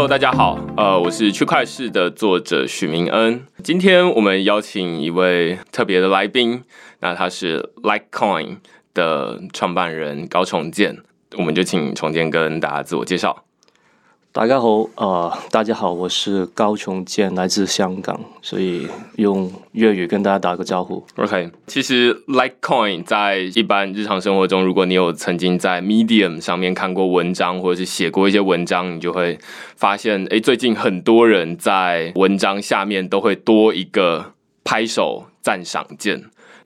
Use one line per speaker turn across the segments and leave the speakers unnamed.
Hello，大家好，呃，我是区块市的作者许明恩。今天我们邀请一位特别的来宾，那他是 Litecoin 的创办人高重建，我们就请重建跟大家自我介绍。
大家好，呃，大家好，我是高琼健，来自香港，所以用粤语跟大家打个招呼。
OK，其实 Litecoin 在一般日常生活中，如果你有曾经在 Medium 上面看过文章，或者是写过一些文章，你就会发现，诶，最近很多人在文章下面都会多一个拍手赞赏键。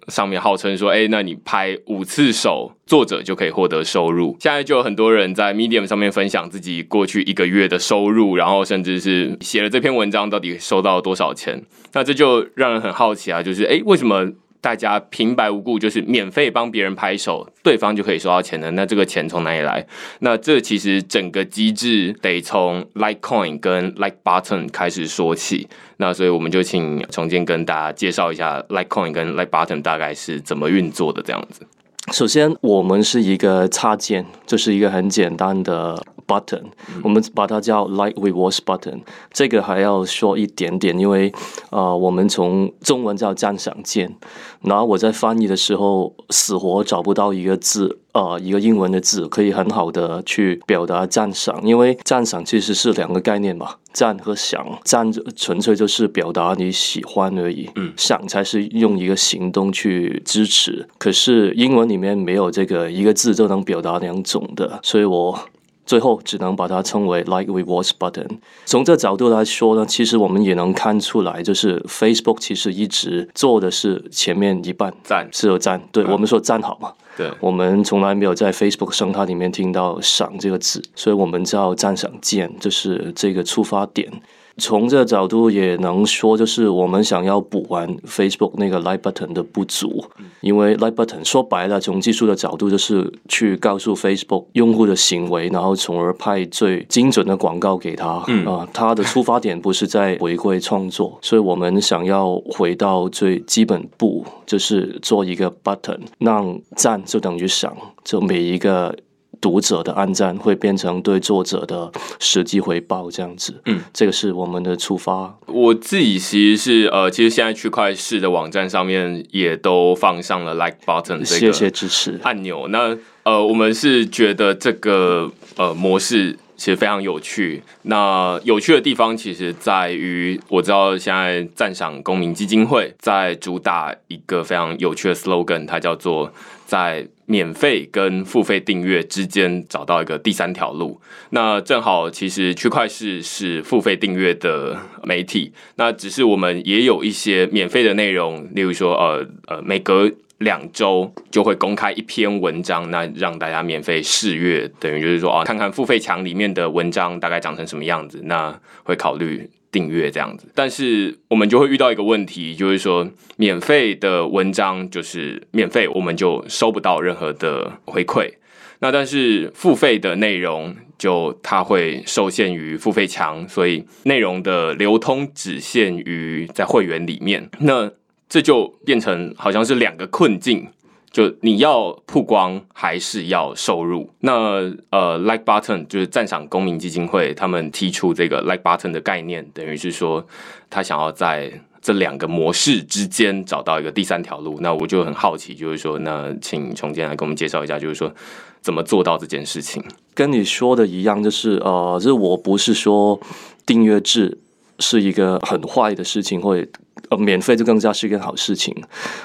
上面号称说，哎、那你拍五次手，作者就可以获得收入。现在就有很多人在 Medium 上面分享自己过去一个月的收入，然后甚至是写了这篇文章到底收到多少钱。那这就让人很好奇啊，就是哎、诶为什么大家平白无故就是免费帮别人拍手，对方就可以收到钱的？那这个钱从哪里来？那这其实整个机制得从 Litecoin 跟 Like Button 开始说起。那所以我们就请重建跟大家介绍一下 Litecoin 跟 Like Button 大概是怎么运作的这样子。
首先，我们是一个插件，就是一个很简单的 button，、我们把它叫 Like Rewards Button。这个还要说一点点，因为呃，我们从中文叫赞赏键，然后我在翻译的时候死活找不到一个字，呃，一个英文的字可以很好的去表达赞赏，因为赞赏其实是两个概念嘛，赞和想，赞就纯粹就是表达你喜欢而已，
嗯
赏才是用一个行动去支持。可是英文里面没有这个一个字就能表达两种的，所以我。最后只能把它称为 like rewards button。从这角度来说呢，其实我们也能看出来，就是 Facebook 其实一直做的是前面一半
赞。
是有赞，对、
嗯。
我们说赞好嘛，
对，
我们从来没有在 Facebook 生态里面听到“赏”这个字，所以我们叫赞赏键，就是这个出发点。从这个角度也能说，就是我们想要补完 Facebook 那个 Like Button 的不足，因为 Like Button 说白了，从技术的角度就是去告诉 Facebook 用户的行为，然后从而派最精准的广告给他。啊、
嗯
他的出发点不是在回馈创作，所以我们想要回到最基本步，就是做一个 button，让赞就等于赏，就每一个。读者的暗赞会变成对作者的实际回报，这样子。
嗯，
这个是我们的出发。
我自己其实是呃，其实现在区块市的网站上面也都放上了 Like Button 这个
谢谢支持。
按钮。那呃，我们是觉得这个呃模式其实非常有趣。那有趣的地方其实在于，我知道现在赞赏公民基金会在主打一个非常有趣的 slogan，它叫做在免费跟付费订阅之间找到一个第三条路。那正好，其实区块市是付费订阅的媒体，那只是我们也有一些免费的内容，例如说，呃呃，每隔两周就会公开一篇文章，那让大家免费试阅，等于就是说啊，看看付费墙里面的文章大概长成什么样子，那会考虑订阅这样子。但是我们就会遇到一个问题，就是说免费的文章就是免费，我们就收不到任何的回馈。那但是付费的内容就它会受限于付费墙，所以内容的流通只限于在会员里面。那这就变成好像是两个困境，就你要曝光还是要收入？那呃，Like Button 就是赞赏公民基金会他们提出这个 Like Button 的概念，等于是说他想要在这两个模式之间找到一个第三条路。那我就很好奇，就是说，那请重建来给我们介绍一下，就是说怎么做到这件事情？
跟你说的一样，就是呃，就是我不是说订阅制是一个很坏的事情，或者呃免费就更加是一件好事情。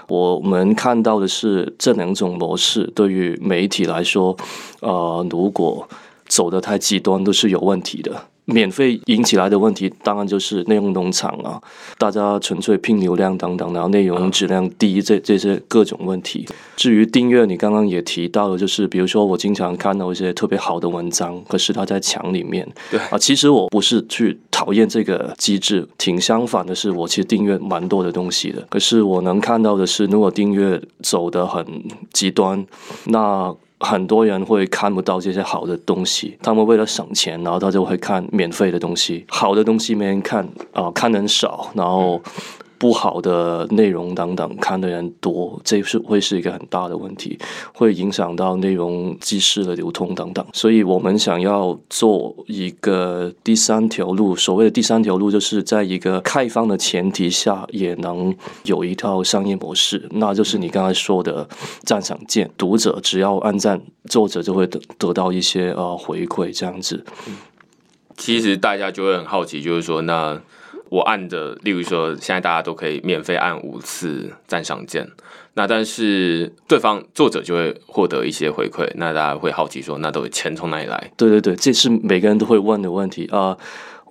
我们看到的是这两种模式对于媒体来说，呃，如果走得太极端，都是有问题的。免费引起来的问题，当然就是内容农场啊，大家纯粹拼流量等等，然后内容质量低，这这些各种问题。至于订阅，你刚刚也提到了，就是比如说我经常看到一些特别好的文章，可是它在墙里面。
对
啊，其实我不是去讨厌这个机制，挺相反的是，我其实订阅蛮多的东西的。可是我能看到的是，如果订阅走得很极端，那很多人会看不到这些好的东西，他们为了省钱，然后他就会看免费的东西，好的东西没人看啊、看人少，然后不好的内容等等看的人多，这是会是一个很大的问题，会影响到内容即时的流通等等。所以我们想要做一个第三条路，所谓的第三条路，就是在一个开放的前提下，也能有一套商业模式，那就是你刚才说的赞赏键，读者只要按赞，作者就会得得到一些呃回馈，这样子。
其实大家就会很好奇，就是说那。我按的，例如说，现在大家都可以免费按五次赞赏键，那但是对方作者就会获得一些回馈，那大家会好奇说，那都钱从哪里来？
对对对，这是每个人都会问的问题啊。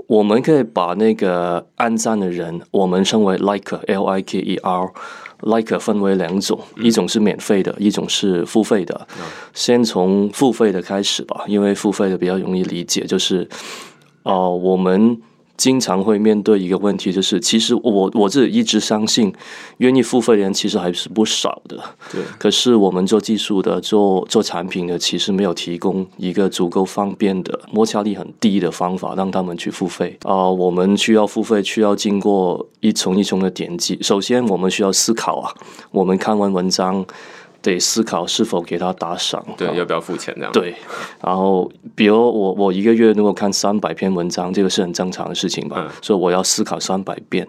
我们可以把那个按赞的人，我们称为 like，l i k e r，like 分为两种，一种是免费的，一种是付费的。先从付费的开始吧，因为付费的比较容易理解，就是哦，我们。经常会面对一个问题，就是其实我我自己一直相信，愿意付费的人其实还是不少的。
对。
可是我们做技术的、做做产品的，其实没有提供一个足够方便的、摩擦力很低的方法让他们去付费啊。我们需要付费，需要经过一重一重的点击。首先，我们需要思考啊，我们看完文章。得思考是否给他打赏，
对，要不要付钱这样？
对，然后比如我我一个月如果看三百篇文章，这个是很正常的事情吧？所以我要思考三百遍。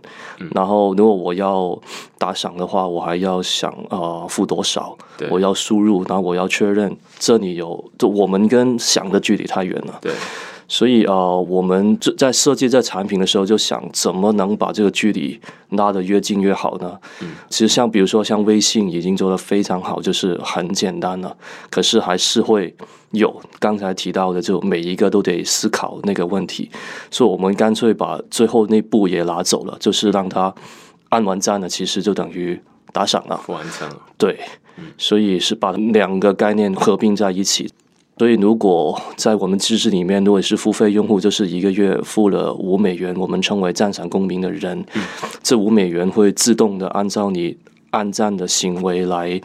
然后如果我要打赏的话，我还要想啊付多少？我要输入，然后我要确认这里有，就我们跟想的距离太远了。
对。
所以呃，我们在设计这产品的时候，就想怎么能把这个距离拉得越近越好呢？嗯，其实像比如说像微信已经做得非常好，就是很简单了，可是还是会有刚才提到的，就每一个都得思考那个问题，所以我们干脆把最后那步也拿走了，就是让他按完赞了，其实就等于打赏了，
完成了。
对，所以是把两个概念合并在一起。所以，如果在我们机制里面，如果是付费用户，就是一个月付了五美元，我们称为赞赏公民的人，这五美元会自动的按照你按赞的行为来。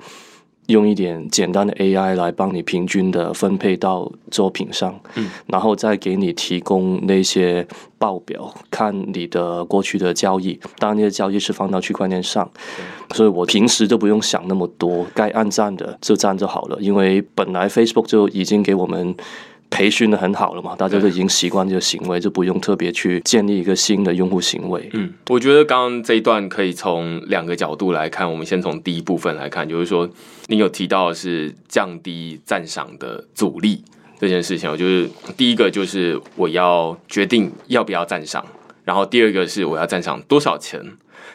用一点简单的 AI 来帮你平均的分配到作品上，嗯，然后再给你提供那些报表，看你的过去的交易，当然那些交易是放到区块链上，所以我平时就不用想那么多，该按赞的就赞就好了，因为本来 Facebook 就已经给我们。培训的很好了嘛，大家都已经习惯这个行为，就不用特别去建立一个新的用户行为。
嗯，我觉得刚刚这一段可以从两个角度来看。我们先从第一部分来看，就是说你有提到是降低赞赏的阻力这件事情。我就是第一个就是我要决定要不要赞赏，然后第二个是我要赞赏多少钱。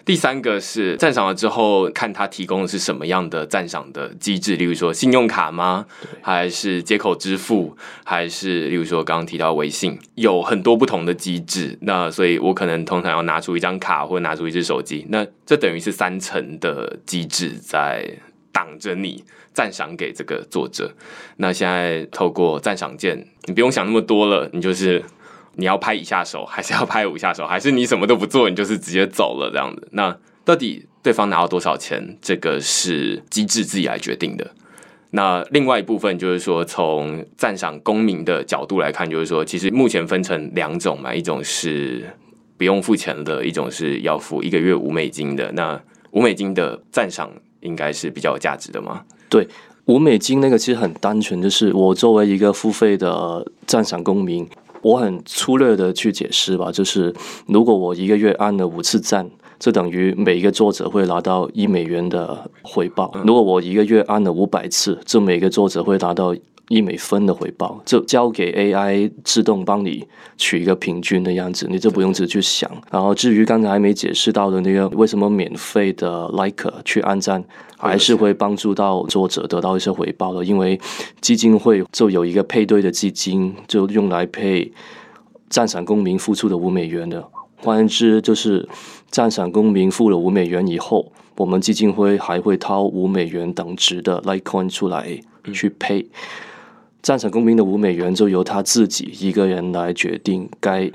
第三个是赞赏了之后，看他提供的是什么样的赞赏的机制，例如说信用卡吗？还是接口支付？还是例如说刚刚提到微信，有很多不同的机制。那所以我可能通常要拿出一张卡或者拿出一只手机，那这等于是三层的机制在挡着你赞赏给这个作者。那现在透过赞赏键，你不用想那么多了，你就是。你要拍一下手，还是要拍五下手，还是你什么都不做，你就是直接走了这样子？那到底对方拿到多少钱，这个是机制自己来决定的。那另外一部分就是说，从赞赏公民的角度来看，就是说，其实目前分成两种嘛，一种是不用付钱的，一种是要付一个月五美金的。那五美金的赞赏应该是比较有价值的吗？
对，五美金那个其实很单纯，就是我作为一个付费的赞赏公民。我很粗略的去解释吧，就是如果我一个月按了五次赞，这等于每一个作者会拿到一美元的回报；如果我一个月按了五百次，这每个作者会拿到一美分的回报。就交给 AI 自动帮你取一个平均的样子，你就不用自己去想。然后至于刚才还没解释到的那个，为什么免费的 Like 去按赞？还是会帮助到作者得到一些回报的，因为基金会就有一个配对的基金，就用来配赞赏公民付出的五美元的。换言之，就是赞赏公民付了五美元以后，我们基金会还会掏五美元等值的 Litecoin 出来去配赞赏公民的五美元，就由他自己一个人来决定该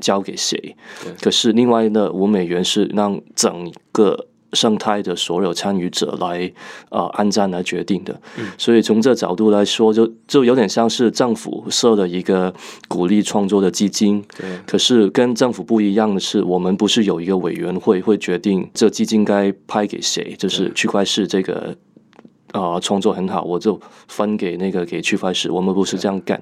交给谁。可是另外的五美元是让整个。生态的所有参与者来呃按赞来决定的。所以从这角度来说，就就有点像是政府设了一个鼓励创作的基金。
对，
可是跟政府不一样的是，我们不是有一个委员会会决定这基金该派给谁，就是区块市这个。啊，创作很好，我就分给那个给区块市。我们不是这样干，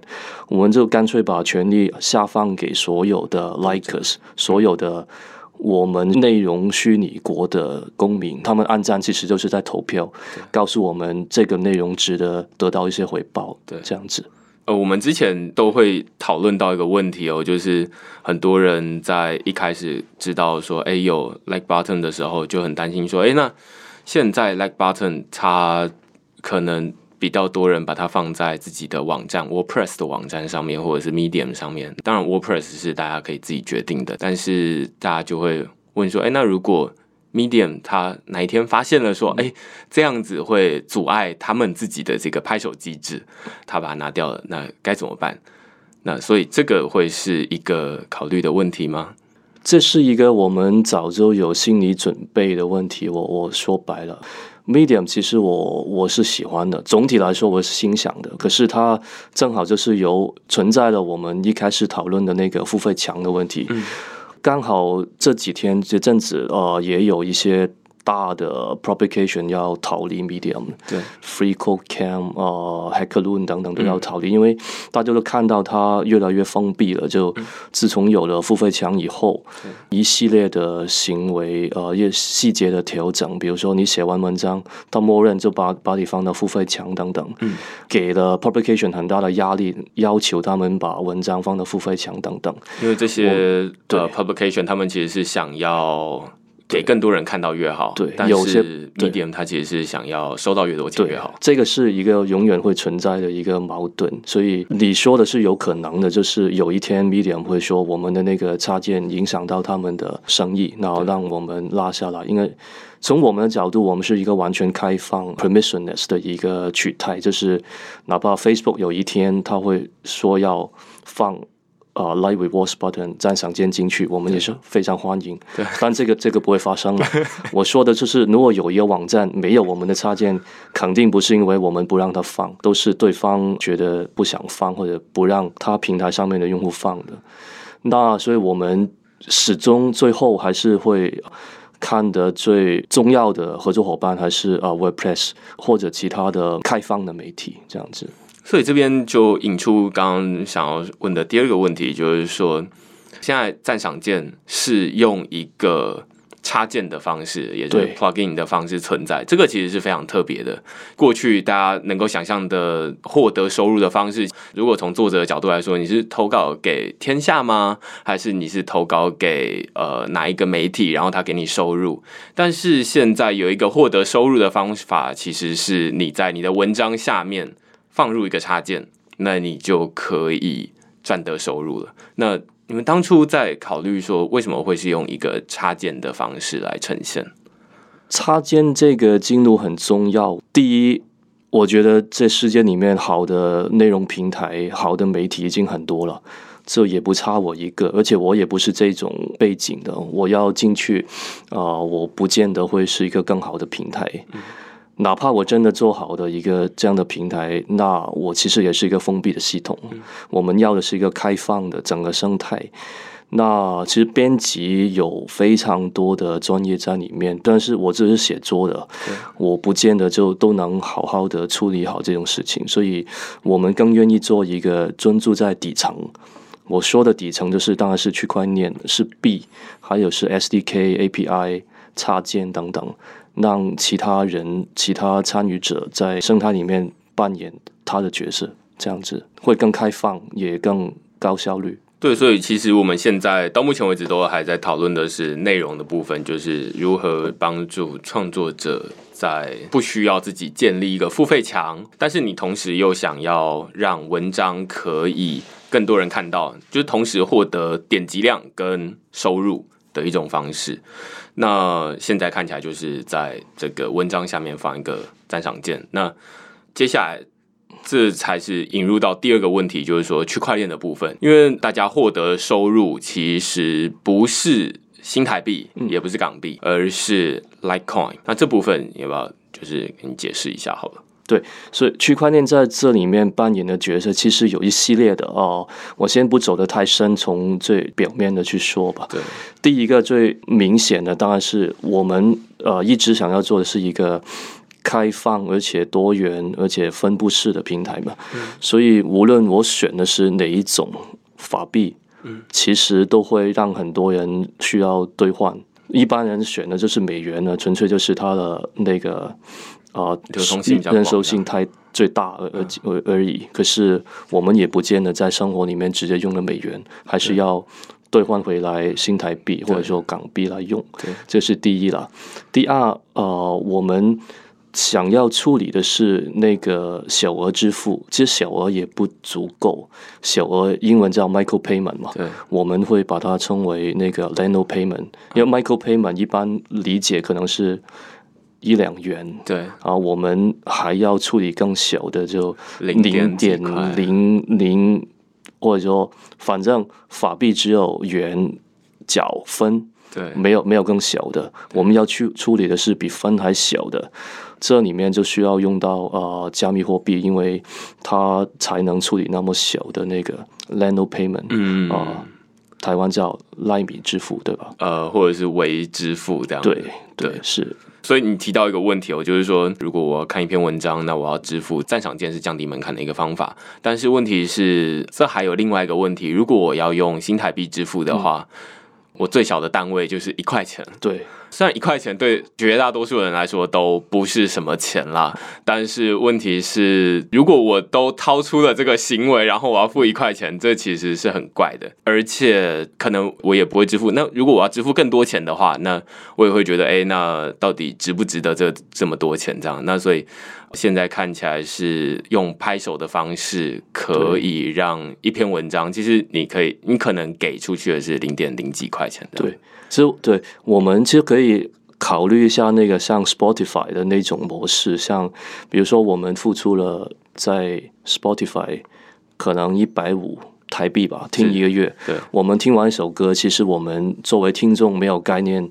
我们就干脆把权力下放给所有的 likers，所有的我们内容虚拟国的公民。他们按赞其实就是在投票，告诉我们这个内容值得得到一些回报。
对，
这样子。
呃，我们之前都会讨论到一个问题哦，就是很多人在一开始知道说，哎，有 like button 的时候，就很担心说，哎，那现在 like button 它可能比较多人把它放在自己的网站 WordPress 的网站上面，或者是 Medium 上面。当然，WordPress 是大家可以自己决定的，但是大家就会问说：“哎，那如果 Medium 它哪一天发现了说，哎，这样子会阻碍他们自己的这个拍手机制，他把它拿掉了，那该怎么办？那所以这个会是一个考虑的问题吗？
这是一个我们早就有心理准备的问题。我我说白了。Medium 其实我我是喜欢的，总体来说我是欣赏的。可是它正好就是由存在了我们一开始讨论的那个付费墙的问题，刚好这几天这阵子呃也有一些。大的 publication 要逃离 Medium，
对
，Free Code Camp 呃 HackerLoon 等等都要逃离，因为大家都看到它越来越封闭了。就自从有了付费墙以后，一系列的行为呃，越细节的调整，比如说你写完文章，它默认就把把你放到付费墙等等，给了 publication 很大的压力，要求他们把文章放到付费墙等等。
因为这些的 publication 他们其实是想要。给更多人看到越好，
对，
但是 medium 它其实是想要收到越多钱越好，
这个是一个永远会存在的一个矛盾。所以你说的是有可能的，就是有一天 medium 会说我们的那个插件影响到他们的生意，然后让我们拉下来。因为从我们的角度，我们是一个完全开放 permissionless 的一个取态，就是哪怕 Facebook 有一天他会说要放。啊，Live Rewards Button 赞赏键进去，我们也是非常欢迎。
对，
但这个这个不会发生了。我说的就是，如果有一个网站没有我们的插件，肯定不是因为我们不让它放，都是对方觉得不想放或者不让他平台上面的用户放的。那所以我们始终最后还是会看的最重要的合作伙伴还是啊 WordPress 或者其他的开放的媒体这样子。
所以这边就引出刚刚想要问的第二个问题，就是说，现在赞赏键是用一个插件的方式，也就是 plugin 的方式存在。这个其实是非常特别的。过去大家能够想象的获得收入的方式，如果从作者的角度来说，你是投稿给天下吗？还是你是投稿给呃哪一个媒体，然后他给你收入？但是现在有一个获得收入的方法，其实是你在你的文章下面。放入一个插件，那你就可以赚得收入了。那你们当初在考虑说，为什么会是用一个插件的方式来呈现？
插件这个进入很重要。第一，我觉得这世界里面好的内容平台、好的媒体已经很多了，这也不差我一个。而且我也不是这种背景的，我要进去啊，我不见得会是一个更好的平台。哪怕我真的做好的一个这样的平台，那我其实也是一个封闭的系统。我们要的是一个开放的整个生态。那其实编辑有非常多的专业在里面，但是我只是写作的，我不见得就都能好好的处理好这种事情。所以我们更愿意做一个专注在底层。我说的底层就是当然是区块链，是 B，还有是 SDK、API、插件等等。让其他人、其他参与者在生态里面扮演他的角色，这样子会更开放，也更高效率。
对，所以其实我们现在到目前为止都还在讨论的是内容的部分，就是如何帮助创作者在不需要自己建立一个付费墙，但是你同时又想要让文章可以更多人看到，就是同时获得点击量跟收入的一种方式。那现在看起来就是在这个文章下面放一个赞赏键。那接下来这才是引入到第二个问题，就是说区块链的部分。因为大家获得收入其实不是新台币，也不是港币，而是 Litecoin。那这部分要不要就是给你解释一下好了？
对，所以区块链在这里面扮演的角色，其实有一系列的哦。我先不走得太深，从最表面的去说吧。
对，
第一个最明显的，当然是我们呃一直想要做的是一个开放而且多元而且分布式的平台嘛。所以无论我选的是哪一种法币，嗯，其实都会让很多人需要兑换。一般人选的就是美元呢，纯粹就是它的那个。啊，流通性
认
受性太最大而而而而已。可是我们也不见得在生活里面直接用的美元，还是要兑换回来新台币或者说港币来用。这是第一啦。第二，呃，我们想要处理的是那个小额支付，其实小额也不足够。小额英文叫 micro payment 嘛，我们会把它称为那个 nano payment，因为 micro payment 一般理解可能是。一两元，
对。
啊，我们还要处理更小的，就
零
点零零，或者说反正法币只有元角分，
对，
没有没有更小的，我们要去处理的是比分还小的，这里面就需要用到呃加密货币，因为它才能处理那么小的那个 Lano payment，
嗯。
啊，台湾叫赖米支付，对吧？
呃，或者是微支付这样，
对对。是。
所以你提到一个问题哦，就是说，如果我要看一篇文章，那我要支付赞赏键是降低门槛的一个方法。但是问题是，这还有另外一个问题，如果我要用新台币支付的话，我最小的单位就是一块钱。
对。
虽然一块钱对绝大多数人来说都不是什么钱啦，但是问题是，如果我都掏出了这个行为，然后我要付一块钱，这其实是很怪的，而且可能我也不会支付。那如果我要支付更多钱的话，那我也会觉得，哎，那到底值不值得这这么多钱？这样，那所以现在看起来是用拍手的方式，可以让一篇文章，其实你可以，你可能给出去的是零点零几块钱的，
对。其实，对我们其实可以考虑一下那个像 Spotify 的那种模式，像比如说我们付出了在 Spotify 可能一百五台币吧，听一个月。
对，
我们听完一首歌，其实我们作为听众没有概念。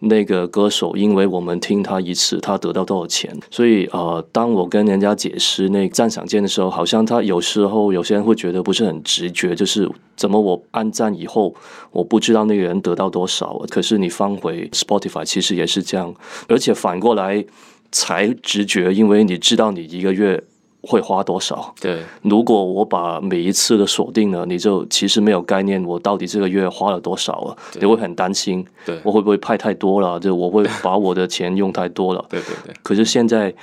那个歌手，因为我们听他一次，他得到多少钱？所以呃，当我跟人家解释那赞赏键的时候，好像他有时候有些人会觉得不是很直觉，就是怎么我按赞以后，我不知道那个人得到多少。可是你放回 Spotify，其实也是这样，而且反过来才直觉，因为你知道你一个月。会花多少？
对，
如果我把每一次的锁定了，你就其实没有概念，我到底这个月花了多少了？你会很担心，
对
我会不会派太多了？就我会把我的钱用太多了。
对对对。
可是现在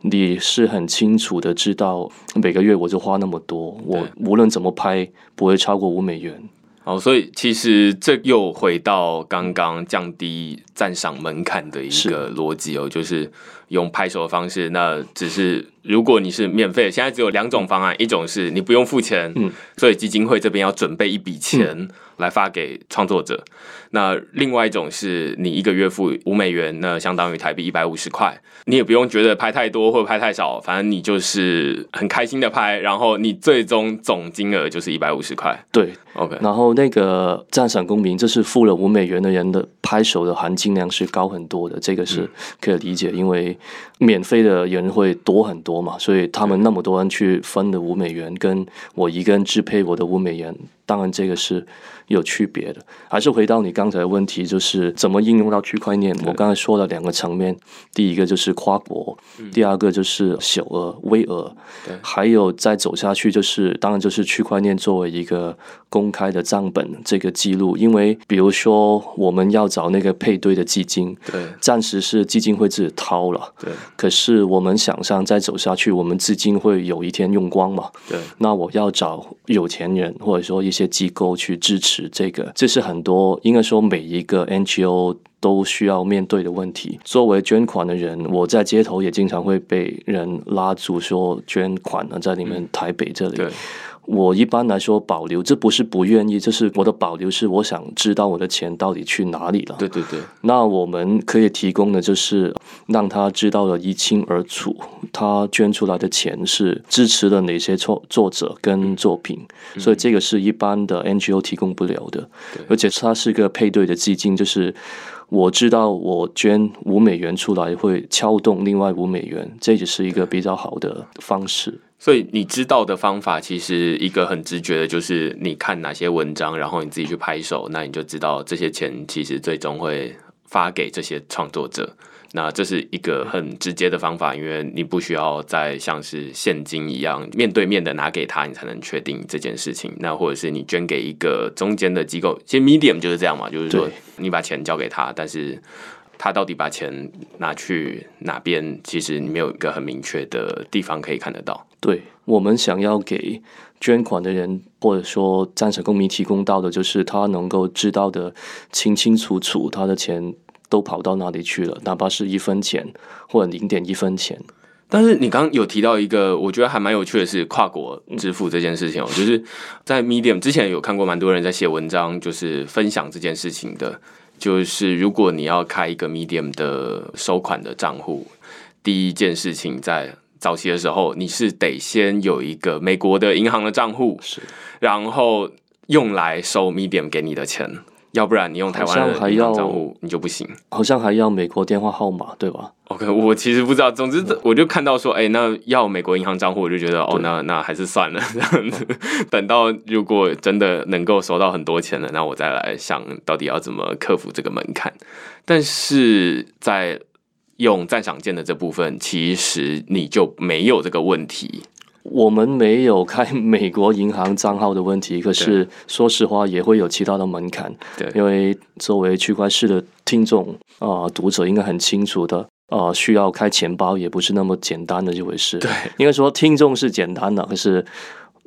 你是很清楚的知道，每个月我就花那么多，我无论怎么拍，不会超过五美元。
好，所以其实这又回到刚刚降低赞赏门槛的一个逻辑哦，就是用拍手的方式，那只是。如果你是免费，现在只有两种方案，一种是你不用付钱，嗯，所以基金会这边要准备一笔钱来发给创作者。那另外一种是你一个月付五美元，那相当于台币一百五十块，你也不用觉得拍太多或拍太少，反正你就是很开心的拍，然后你最终总金额就是一百五十块。
对
，OK。
然后那个赞赏公民，这是付了五美元的人的拍手的含金量是高很多的，这个是可以理解，因为免费的人会多很多。多嘛，所以他们那么多人去分的五美元，跟我一个人支配我的五美元，当然这个是有区别的。还是回到你刚才的问题，就是怎么应用到区块链？我刚才说了两个层面，第一个就是跨国，第二个就是小额、微额，还有再走下去，就是当然就是区块链作为一个公开的账本这个记录。因为比如说我们要找那个配对的基金，
对，
暂时是基金会自己掏了，
对，
可是我们想象再走。下去，我们资金会有一天用光嘛？
对。
那我要找有钱人或者说一些机构去支持这个，这是很多应该说每一个 NGO 都需要面对的问题。作为捐款的人，我在街头也经常会被人拉住说捐款呢，在你们台北这里。
对。
我一般来说保留，这不是不愿意，就是我的保留是我想知道我的钱到底去哪里了。
对对对，
那我们可以提供的就是让他知道了一清二楚，他捐出来的钱是支持了哪些作作者跟作品，所以这个是一般的 NGO 提供不了的，而且它是个配对的基金，就是我知道我捐五美元出来会撬动另外五美元，这也是一个比较好的方式。
所以你知道的方法，其实一个很直觉的，就是你看哪些文章，然后你自己去拍手，那你就知道这些钱其实最终会发给这些创作者。那这是一个很直接的方法，因为你不需要再像是现金一样面对面的拿给他，你才能确定这件事情。那或者是你捐给一个中间的机构，其实 Medium 就是这样嘛，就是说你把钱交给他，但是他到底把钱拿去哪边，其实你没有一个很明确的地方可以看得到。
对我们想要给捐款的人，或者说赞成公民提供到的，就是他能够知道的清清楚楚，他的钱都跑到哪里去了，哪怕是一分钱或者零点一分钱。
但是你刚刚有提到一个，我觉得还蛮有趣的是跨国支付这件事情哦，就是在 Medium 之前有看过蛮多人在写文章，就是分享这件事情的，就是如果你要开一个 Medium 的收款的账户，第一件事情在。早期的时候，你是得先有一个美国的银行的账户，
是，
然后用来收 Medium 给你的钱，要不然你用台湾的银行账户你就不行。
好像还要美国电话号码，对吧
？OK，我其实不知道。总之，我就看到说，哎，那要美国银行账户，我就觉得，哦，那那还是算了，这样子。等到如果真的能够收到很多钱了，那我再来想到底要怎么克服这个门槛。但是在用赞赏键的这部分，其实你就没有这个问题。
我们没有开美国银行账号的问题，可是说实话也会有其他的门槛。
对，
因为作为区块市的听众啊，读者应该很清楚的啊，需要开钱包也不是那么简单的一回事。
对，
应该说听众是简单的，可是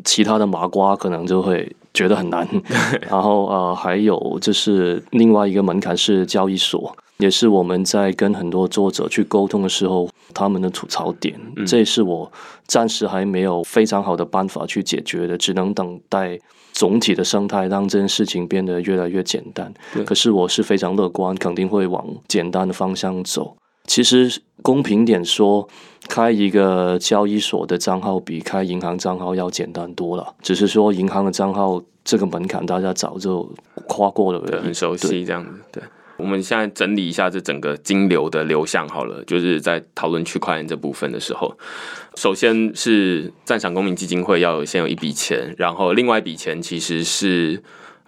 其他的麻瓜可能就会觉得很难。然后呃，还有就是另外一个门槛是交易所。也是我们在跟很多作者去沟通的时候，他们的吐槽点，这也是我暂时还没有非常好的办法去解决的，只能等待总体的生态让这件事情变得越来越简单。可是我是非常乐观，肯定会往简单的方向走。其实公平点说，开一个交易所的账号比开银行账号要简单多了，只是说银行的账号这个门槛大家早就跨过了，
对，很熟悉这样子，对。我们现在整理一下这整个金流的流向好了，就是在讨论区块链这部分的时候，首先是赞赏公民基金会要有先有一笔钱，然后另外一笔钱其实是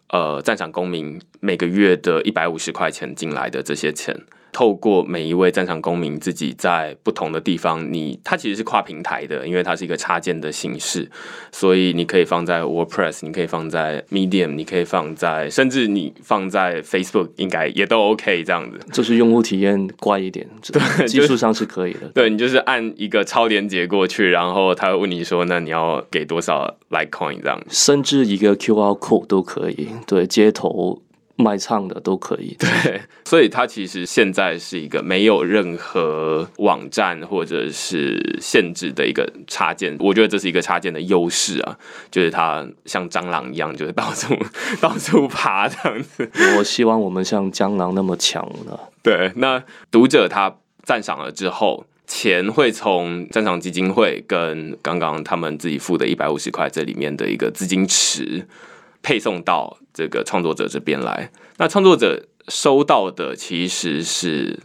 呃赞赏公民每个月的一百五十块钱进来的这些钱。透过每一位战场公民自己在不同的地方，你它其实是跨平台的，因为它是一个插件的形式，所以你可以放在 WordPress，你可以放在 Medium，你可以放在，甚至你放在 Facebook，应该也都 OK 这样子。
就是用户体验怪一点，对，技术上是可以的。
对你就是按一个超连接过去，然后他会问你说，那你要给多少 Litecoin 这样，
甚至一个 QR code 都可以。对，接头。卖唱的都可以，
对，所以它其实现在是一个没有任何网站或者是限制的一个插件，我觉得这是一个插件的优势啊，就是它像蟑螂一样，就是到处 到处爬这样子。
我希望我们像蟑螂那么强呢。
对，那读者他赞赏了之后，钱会从战场基金会跟刚刚他们自己付的一百五十块这里面的一个资金池。配送到这个创作者这边来，那创作者收到的其实是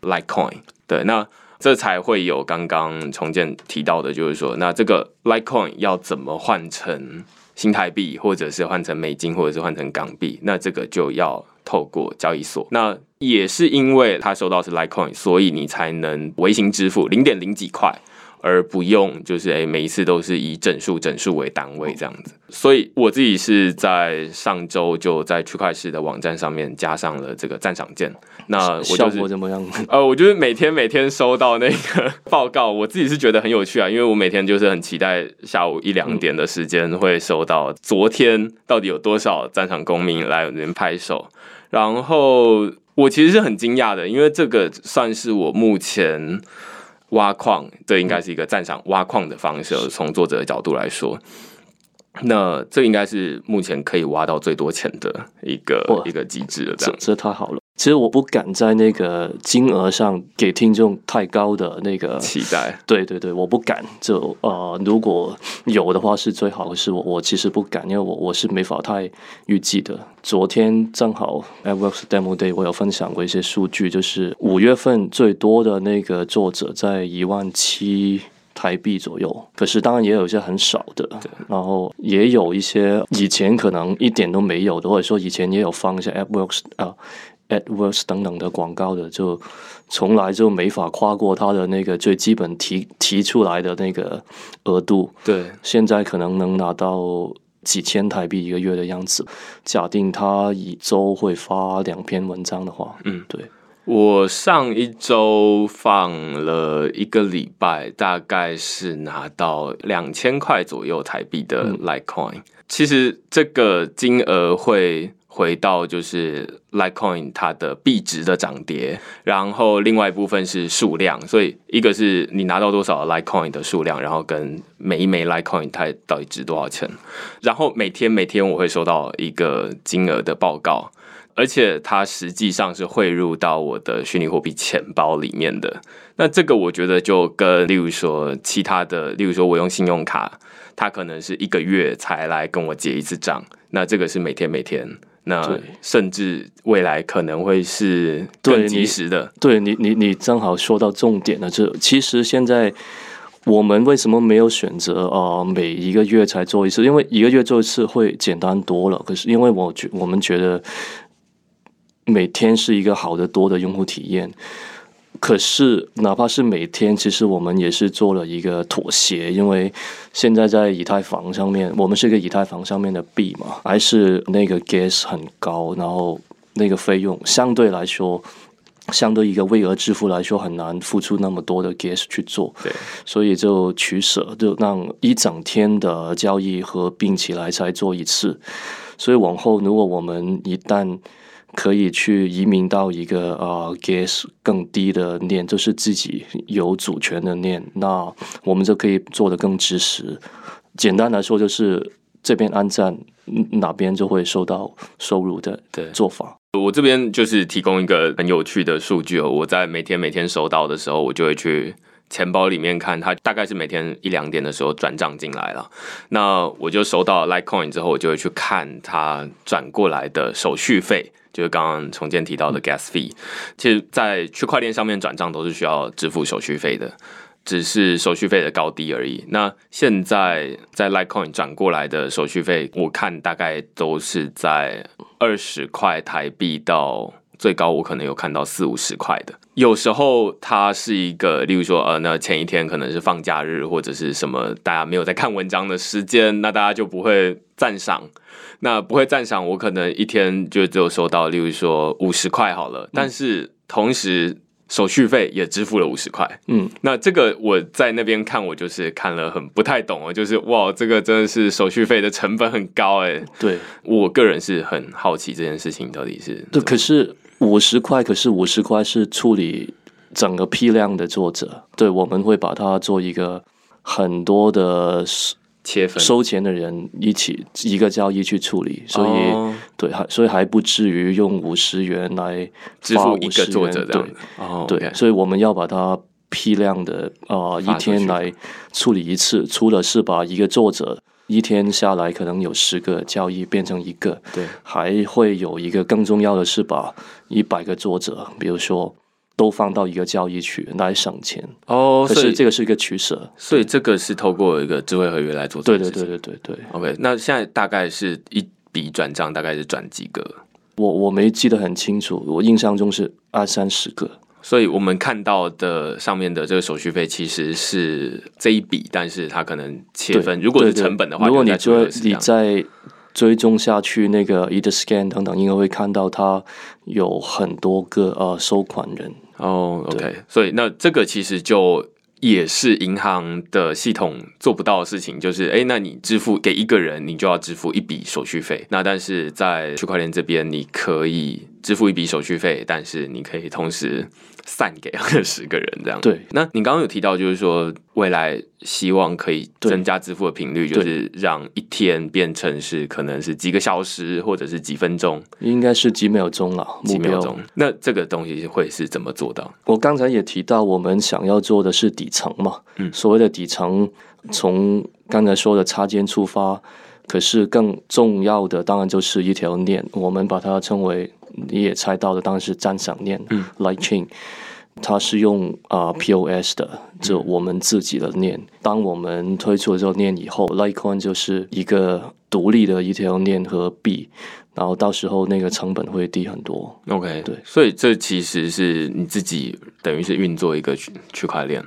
Litecoin，对，那这才会有刚刚重建提到的，就是说，那这个 Litecoin 要怎么换成新台币，或者是换成美金，或者是换成港币，那这个就要透过交易所。那也是因为他收到是 Litecoin，所以你才能微型支付零点零几块。而不用就是诶，每一次都是以整数整数为单位这样子，所以我自己是在上周就在区块链的网站上面加上了这个赞赏键。那
效果怎么样？
呃，我就是每天每天收到那个报告，我自己是觉得很有趣啊，因为我每天就是很期待下午一两点的时间会收到昨天到底有多少赞赏公民来我这边拍手，然后我其实是很惊讶的，因为这个算是我目前。挖矿，这应该是一个赞赏挖矿的方式。从作者的角度来说，那这应该是目前可以挖到最多钱的一个一个机制了，这
这太好了。其实我不敢在那个金额上给听众太高的那个
期待，
对对对，我不敢。就呃，如果有的话是最好，的是我我其实不敢，因为我我是没法太预计的。昨天正好 AdWorks Demo Day，我有分享过一些数据，就是五月份最多的那个作者在一万七。台币左右，可是当然也有一些很少的，然后也有一些以前可能一点都没有的，或者说以前也有放一些 AdWorks 啊、AdWords 等等的广告的，就从来就没法跨过它的那个最基本提提出来的那个额度。
对，
现在可能能拿到几千台币一个月的样子。假定他一周会发两篇文章的话，
嗯，
对，
我上一周放了一个礼拜，大概是拿到两千块左右台币的
嗯
Litecoin。其实这个金额会回到就是 Litecoin 它的币值的涨跌，然后另外一部分是数量，所以一个是你拿到多少 Litecoin 的数量，然后跟每一枚 Litecoin 它到底值多少钱，然后每天每天我会收到一个金额的报告。而且它实际上是汇入到我的虚拟货币钱包里面的。那这个我觉得就跟例如说其他的，例如说我用信用卡，它可能是一个月才来跟我结一次账，那这个是每天每天，那甚至未来可能会是更及时的。
对你，你你正好说到重点了。这其实现在我们为什么没有选择呃每一个月才做一次？因为一个月做一次会简单多了。可是因为我觉我们觉得每天是一个好的多的用户体验。可是，哪怕是每天，其实我们也是做了一个妥协，因为现在在以太坊上面，我们是一个以太坊上面的币嘛，还是那个 gas 很高，然后那个费用相对来说，相对一个微额支付来说，很难付出那么多的 gas 去做，
对，
所以就取舍，就让一整天的交易合并起来才做一次。所以往后，如果我们一旦可以去移民到一个呃 gas 更低的链，就是自己有主权的链，那我们就可以做的更及时。简单来说，就是这边安站，嗯哪边就会收到收入的
对
做法。
我这边就是提供一个很有趣的数据哦，我在每天每天收到的时候，我就会去钱包里面看，它大概是每天一两点的时候转账进来了。那我就收到 Litecoin 之后，我就会去看它转过来的手续费，就是刚刚重建提到的 gas fee。其实，在区块链上面转账都是需要支付手续费的。只是手续费的高低而已。那现在在 Litecoin 转过来的手续费，我看大概都是在二十块台币到最高，我可能有看到四五十块的。有时候它是一个，例如说，呃，那前一天可能是放假日或者是什么，大家没有在看文章的时间，那大家就不会赞赏。那不会赞赏，我可能一天就只有收到，例如说五十块好了，但是同时手续费也支付了五十块。
嗯，
那这个我在那边看，我就是看了很不太懂哦，就是哇，这个真的是手续费的成本很高哎。
对，
我个人是很好奇这件事情到底是
对，可是五十块，可是五十块是处理整个批量的作者，对，我们会把它做一个很多的收
切分，
收钱的人一起一个交易去处理，所以、
哦。
对，还所以还不至于用五十元来
支付一个
50
作者这样子。哦，
对所以我们要把它批量的呃一天来处理一次，除了是把一个作者一天下来可能有十个交易变成一个，
对，
还会有一个更重要的是把一百个作者，比如说都放到一个交易去来省钱。
哦，
可
所以
是这个是一个取舍，
所以这个是透过一个智慧合约来做这
对对。对对对对。
OK，那现在大概是一笔转账大概是转几个？
我我没记得很清楚，我印象中是二三十个。
所以我们看到的上面的这个手续费其实是这一笔，但是它可能切，分，如果是成本的话，
如果你追你再追踪下去，那个 e t scan 等等，应该会看到它有很多个呃收款人。
哦，OK，所以那这个其实就也是银行的系统做不到的事情，就是哎，诶那你支付给一个人，你就要支付一笔手续费。那但是在区块链这边，你可以支付一笔手续费，但是你可以同时散给二十个人这样。
对，
那你刚刚有提到，就是说未来希望可以增加支付的频率，就是让一天变成是可能是几个小时或者是几分钟、
应该是几秒钟了。
几秒钟。那这个东西会是怎么做到？
我刚才也提到，我们想要做的是底层嘛，
嗯
所谓的底层，从刚才说的插件出发，可是更重要的当然就是一条链，我们把它称为你也猜到的，当然是赞赏链、
嗯
Light Chain。它是用啊、POS 的，就我们自己的链。当我们推出了这个链以后，Litecoin 就是一个独立的一条链和币，然后到时候那个成本会低很多。
OK，
对
所以这其实是你自己等于是运作一个区区块链，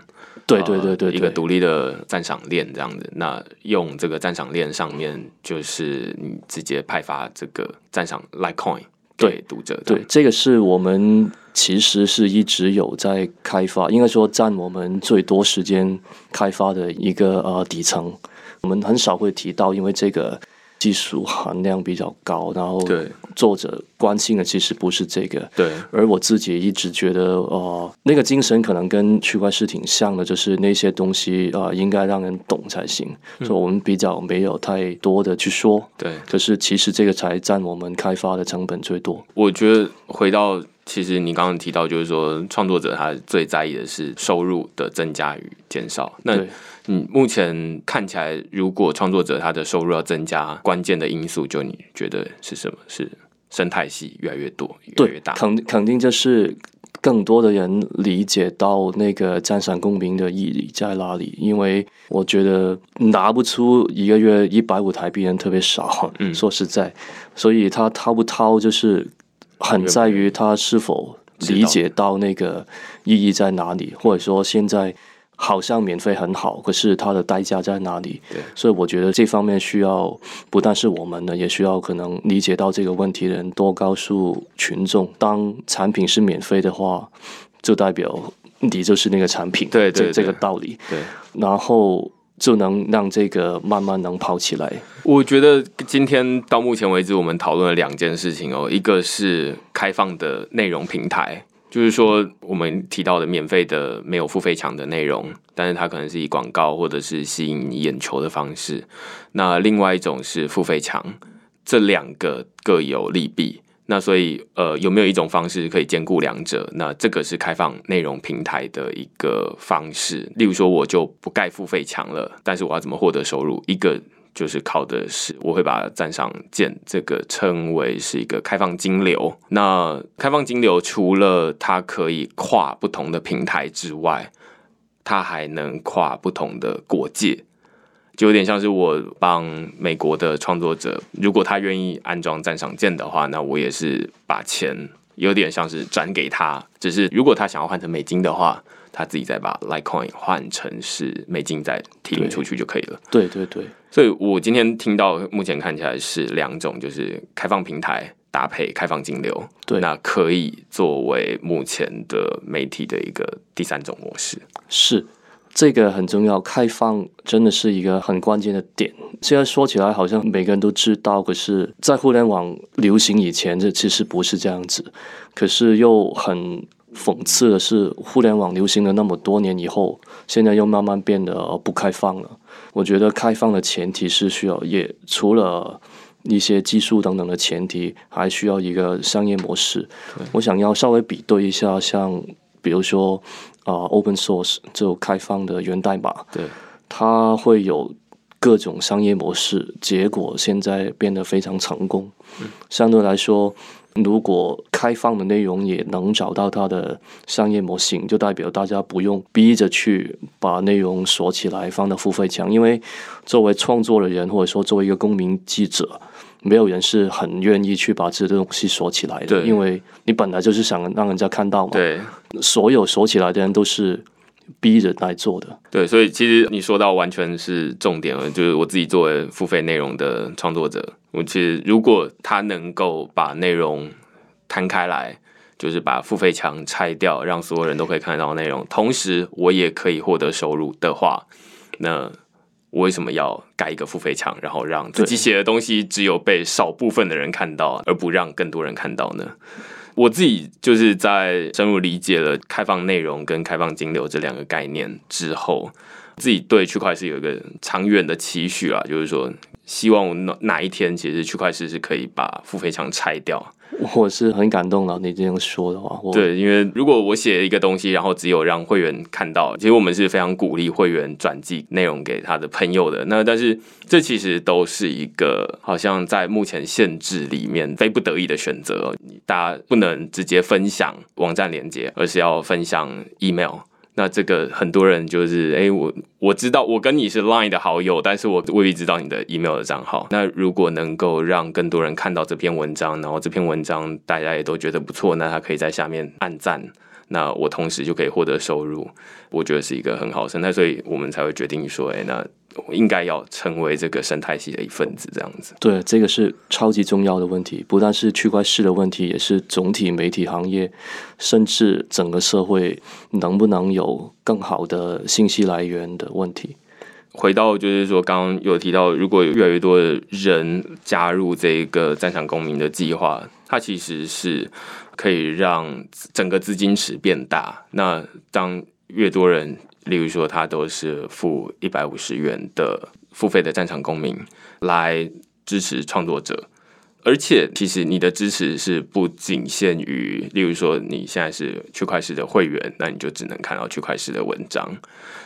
对对对对
呃一个，独立的赞赏链这样子。那用这个赞赏链上面，就是你直接派发这个赞赏 Litecoin
对
读者。
对，这个是我们其实是一直有在开发，应该说占我们最多时间开发的一个呃底层。我们很少会提到，因为这个技术含量比较高，然后
对
作者关心的其实不是这个。
对
而我自己一直觉得，呃，那个精神可能跟区块是挺像的，就是那些东西呃应该让人懂才行，所以我们比较没有太多的去说。
对，
可是其实这个才占我们开发的成本最多。
我觉得回到其实你刚刚提到，就是说创作者他最在意的是收入的增加与减少。那
对。
嗯，目前看起来，如果创作者他的收入要增加，关键的因素就你觉得是什么？是生态系越来越多，越来
对
越大。
肯肯定就是更多的人理解到那个赞赏公民的意义在哪里，因为我觉得拿不出一个月一百五台币人特别少，
嗯
说实在，所以他掏不掏就是很在于他是否理解到那个意义在哪里，或者说现在。好像免费很好，可是它的代价在哪里？
对，
所以我觉得这方面需要不但是我们呢，也需要可能理解到这个问题的人多告诉群众，当产品是免费的话，就代表你就是那个产品，
对
这这个道理，
对，
然后就能让这个慢慢能跑起来。
我觉得今天到目前为止，我们讨论了两件事情哦，一个是开放的内容平台。就是说，我们提到的免费的没有付费墙的内容，但是它可能是以广告或者是吸引眼球的方式。那另外一种是付费墙，这两个各有利弊。那所以，呃，有没有一种方式可以兼顾两者？那这个是开放内容平台的一个方式。例如说，我就不盖付费墙了，但是我要怎么获得收入？一个就是靠的是，我会把赞赏键这个称为是一个开放金流。那开放金流除了它可以跨不同的平台之外，它还能跨不同的国界。就有点像是我帮美国的创作者，如果他愿意安装赞赏键的话，那我也是把钱有点像是转给他。只是如果他想要换成美金的话，他自己再把 Litecoin 换成是美金再提领出去就可以了。
对对对，
所以我今天听到目前看起来是两种，就是开放平台搭配开放金流，
对
那可以作为目前的媒体的一个第三种模式。
是这个很重要，开放真的是一个很关键的点。现在说起来好像每个人都知道，可是，在互联网流行以前，这其实不是这样子。可是又很讽刺的是，互联网流行了那么多年以后，现在又慢慢变得不开放了。我觉得开放的前提是需要，也除了一些技术等等的前提，还需要一个商业模式。我想要稍微比对一下，像比如说啊、呃 open source 这种开放的源代码，
对，
它会有各种商业模式，结果现在变得非常成功。相对来说，如果开放的内容也能找到它的商业模型，就代表大家不用逼着去把内容锁起来放到付费墙，因为作为创作的人，或者说作为一个公民记者。没有人是很愿意去把这个东西锁起来的，因为你本来就是想让人家看到嘛。
对
所有锁起来的人都是逼着来做的。
对，所以其实你说到完全是重点了，就是我自己作为付费内容的创作者，我其实如果他能够把内容摊开来。就是把付费墙拆掉，让所有人都可以看到内容，同时我也可以获得收入的话，那我为什么要盖一个付费墙，然后让自己写的东西只有被少部分的人看到，而不让更多人看到呢？我自己就是在深入理解了开放内容跟开放金流这两个概念之后，自己对区块是有一个长远的期许啊，就是说希望哪哪一天，其实区块市是可以把付费墙拆掉。
我是很感动了，你这样说的话，
对，因为如果我写一个东西，然后只有让会员看到，其实我们是非常鼓励会员转寄内容给他的朋友的。那但是这其实都是一个好像在目前限制里面非不得已的选择，大家不能直接分享网站连接，而是要分享 email。那这个很多人就是，哎，我我知道我跟你是 Line 的好友，但是我未必知道你的 email 的账号。那如果能够让更多人看到这篇文章，然后这篇文章大家也都觉得不错，那他可以在下面按赞，那我同时就可以获得收入，我觉得是一个很好的生态，所以我们才会决定说，哎，那。应该要成为这个生态系的一份子，这样子。
对，这个是超级重要的问题，不但是区块市的问题，也是总体媒体行业，甚至整个社会能不能有更好的信息来源的问题。
回到就是说，刚刚有提到，如果有越来越多的人加入这个战场公民的计划，它其实是可以让整个资金池变大。那当越多人例如说，他都是付一百五十元的付费的战场公民来支持创作者，而且其实你的支持是不仅限于，例如说你现在是区块市的会员，那你就只能看到区块市的文章。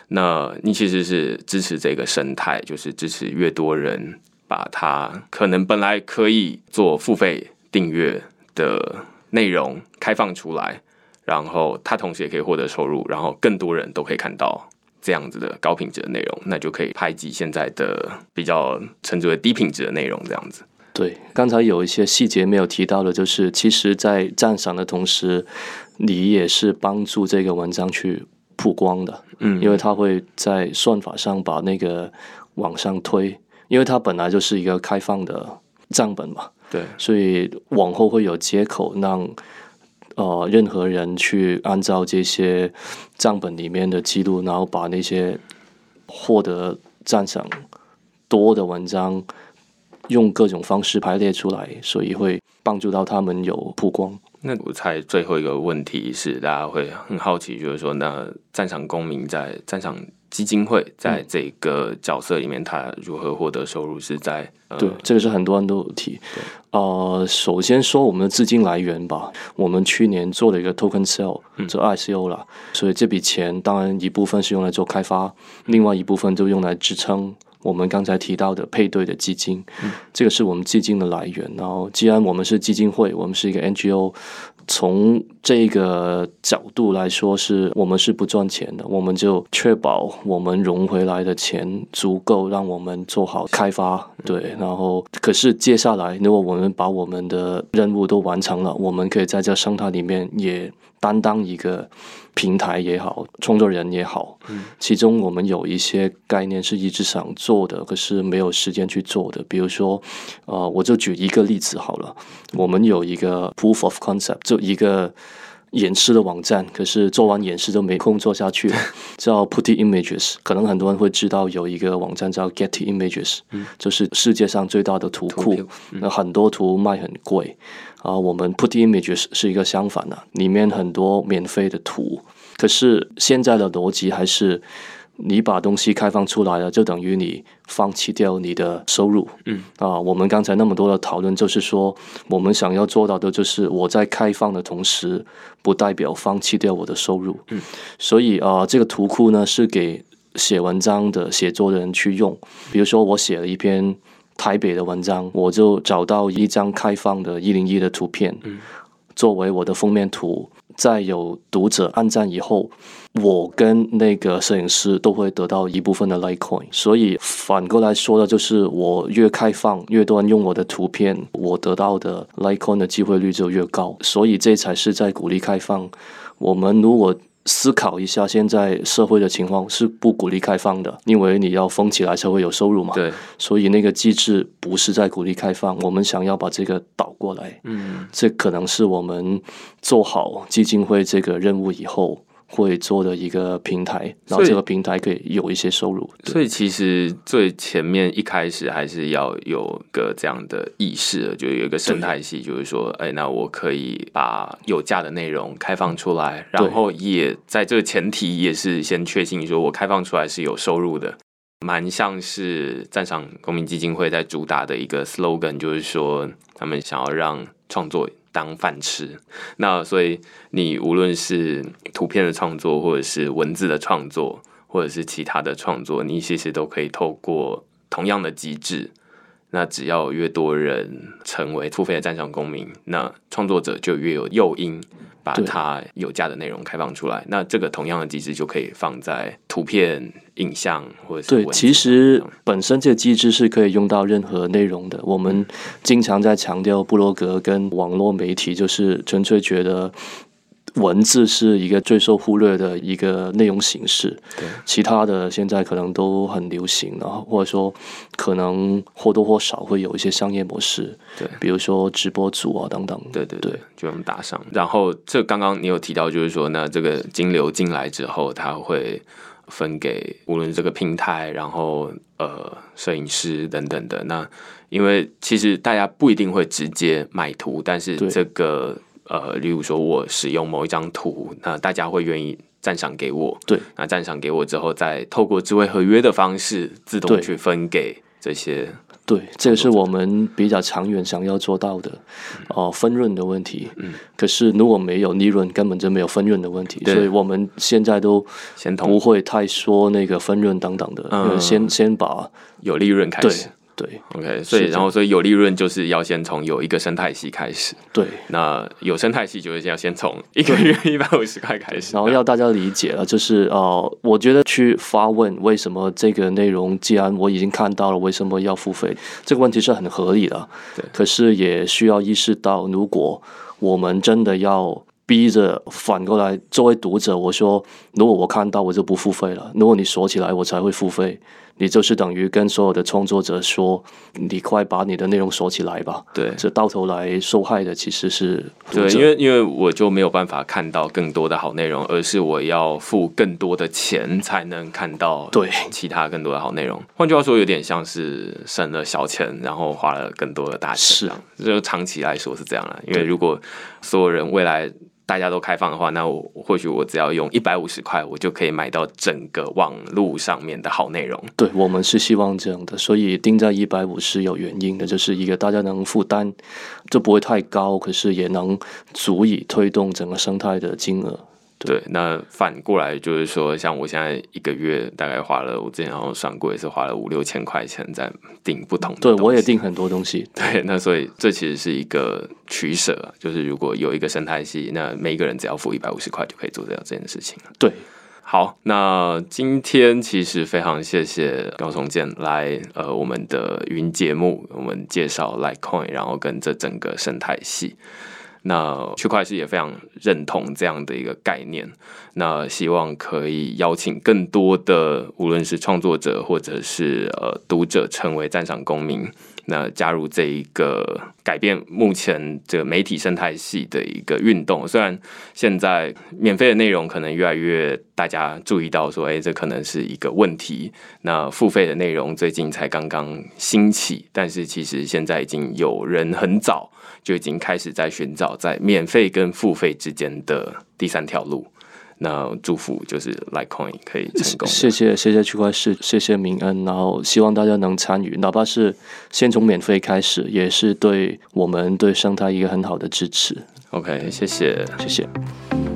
那你其实是支持这个生态，就是支持越多人把它可能本来可以做付费订阅的内容开放出来。然后他同时也可以获得收入，然后更多人都可以看到这样子的高品质的内容，那就可以排挤现在的比较称之为低品质的内容。这样子，
对，刚才有一些细节没有提到的，就是其实，在赞赏的同时，你也是帮助这个文章去曝光的，嗯，因为它会在算法上把那个往上推，因为它本来就是一个开放的账本嘛，
对，
所以往后会有接口让。呃，任何人去按照这些账本里面的记录，然后把那些获得赞赏多的文章用各种方式排列出来，所以会帮助到他们有曝光。
那我猜最后一个问题是，大家会很好奇，就是说，那赞赏公民在赞赏。基金会在这个角色里面，他如何获得收入？是在
对这个是很多人都有提。呃，首先说我们的资金来源吧，我们去年做了一个 token sale，做 ICO 了，所以这笔钱当然一部分是用来做开发，另外一部分就用来支撑我们刚才提到的配对的基金。这个是我们基金的来源。然后，既然我们是基金会，我们是一个 NGO。从这个角度来说，是我们是不赚钱的，我们就确保我们融回来的钱足够让我们做好开发。对，然后可是接下来，如果我们把我们的任务都完成了，我们可以在这生态里面也担当一个。平台也好，创作人也好，其中我们有一些概念是一直想做的，可是没有时间去做的。比如说，呃，我就举一个例子好了，我们有一个 proof of concept，就一个演示的网站，可是做完演示都没空做下去，叫 Putty Images。可能很多人会知道有一个网站叫 Getty Images，就是世界上最大的图库，那很多图卖很贵。啊，我们 Put Images 是一个相反的，里面很多免费的图。可是现在的逻辑还是，你把东西开放出来了，就等于你放弃掉你的收入。嗯，啊，我们刚才那么多的讨论，就是说，我们想要做到的，就是我在开放的同时，不代表放弃掉我的收入。嗯，所以啊，这个图库呢，是给写文章的写作的人去用。比如说，我写了一篇。台北的文章，我就找到一张开放的一零一的图片，作为我的封面图。在有读者按赞以后，我跟那个摄影师都会得到一部分的 Litecoin。所以反过来说的就是，我越开放，越多人用我的图片，我得到的 Litecoin 的机会率就越高。所以这才是在鼓励开放。我们如果思考一下，现在社会的情况是不鼓励开放的，因为你要封起来才会有收入嘛。
对，
所以那个机制不是在鼓励开放，我们想要把这个倒过来。嗯，这可能是我们做好基金会这个任务以后，会做的一个平台，然后这个平台可以有一些收入。对
所以其实最前面一开始还是要有个这样的意识，就有一个生态系，就是说，哎，那我可以把有价的内容开放出来，然后也在这个前提也是先确信说我开放出来是有收入的。蛮像是赞赏公民基金会在主打的一个 slogan，就是说他们想要让创作当饭吃。那所以你无论是图片的创作，或者是文字的创作，或者是其他的创作，你其实都可以透过同样的机制。那只要有越多人成为付费的赞赏公民，那创作者就越有诱因把
对
它有价的内容开放出来。那这个同样的机制就可以放在图片、影像或者是
对，其实本身这个机制是可以用到任何内容的。我们经常在强调布洛格跟网络媒体，就是纯粹觉得文字是一个最受忽略的一个内容形式。
对，
其他的现在可能都很流行，然后或者说可能或多或少会有一些商业模式，
对
比如说直播组啊等等。对
对对对，就用打上。然后这刚刚你有提到，就是说，那这个金流进来之后，它会分给无论这个平台，然后呃摄影师等等的。那因为其实大家不一定会直接买图，但是这个呃，例如说我使用某一张图，那大家会愿意。赞赏给我，
对，
那赞赏给我之后，再透过智慧合约的方式，自动去分给这些
对，这个是我们比较长远想要做到的，哦、分润的问题。
嗯，
可是如果没有利润，根本就没有分润的问题，所以我们现在都
先
不会太说那个分润等等的，
嗯
因为先先把
有利润开
对
始。
对
OK，所以然后所以有利润就是要先从有一个生态系开始。
对，
那有生态系就是要先从一个月一百五十块开始，
然后要大家理解了，就是呃，我觉得去发问为什么这个内容，既然我已经看到了，为什么要付费？这个问题是很合理的。
对
可是也需要意识到，如果我们真的要逼着反过来，作为读者，我说，如果我看到我就不付费了，如果你锁起来，我才会付费。你就是等于跟所有的创作者说，你快把你的内容锁起来吧。
对
这到头来受害的其实是读
对，因为因为我就没有办法看到更多的好内容，而是我要付更多的钱才能看到
对
其他更多的好内容。换句话说，有点像是省了小钱，然后花了更多的大钱
是
这样。就长期来说是这样啦，因为如果所有人未来大家都开放的话，那我或许我只要用一百五十块，我就可以买到整个网络上面的好内容。
对，我们是希望这样的，所以定在一百五是有原因的，就是一个大家能负担，就不会太高，可是也能足以推动整个生态的金额。
对，那反过来就是说，像我现在一个月大概花了，我之前好像算过也是花了五六千块钱在订不同的
对，我也订很多东西。
对，那所以这其实是一个取舍啊，就是如果有一个生态系，那每一个人只要付一百五十块就可以做掉这件事情了。
对，
好，那今天其实非常谢谢高崇建来呃我们的云节目，我们介绍 Litecoin，然后跟这整个生态系。那区块链也非常认同这样的一个概念，那希望可以邀请更多的无论是创作者或者是呃读者成为赞赏公民，那加入这一个改变目前这个媒体生态系的一个运动。虽然现在免费的内容可能越来越大家注意到说，哎，这可能是一个问题。那付费的内容最近才刚刚兴起，但是其实现在已经有人很早就已经开始在寻找在免费跟付费之间的第三条路。那祝福就是 Litecoin 可以成功。
谢谢谢谢区块市，谢谢明恩，然后希望大家能参与，哪怕是先从免费开始，也是对我们对生态一个很好的支持。
OK，谢谢。
谢谢。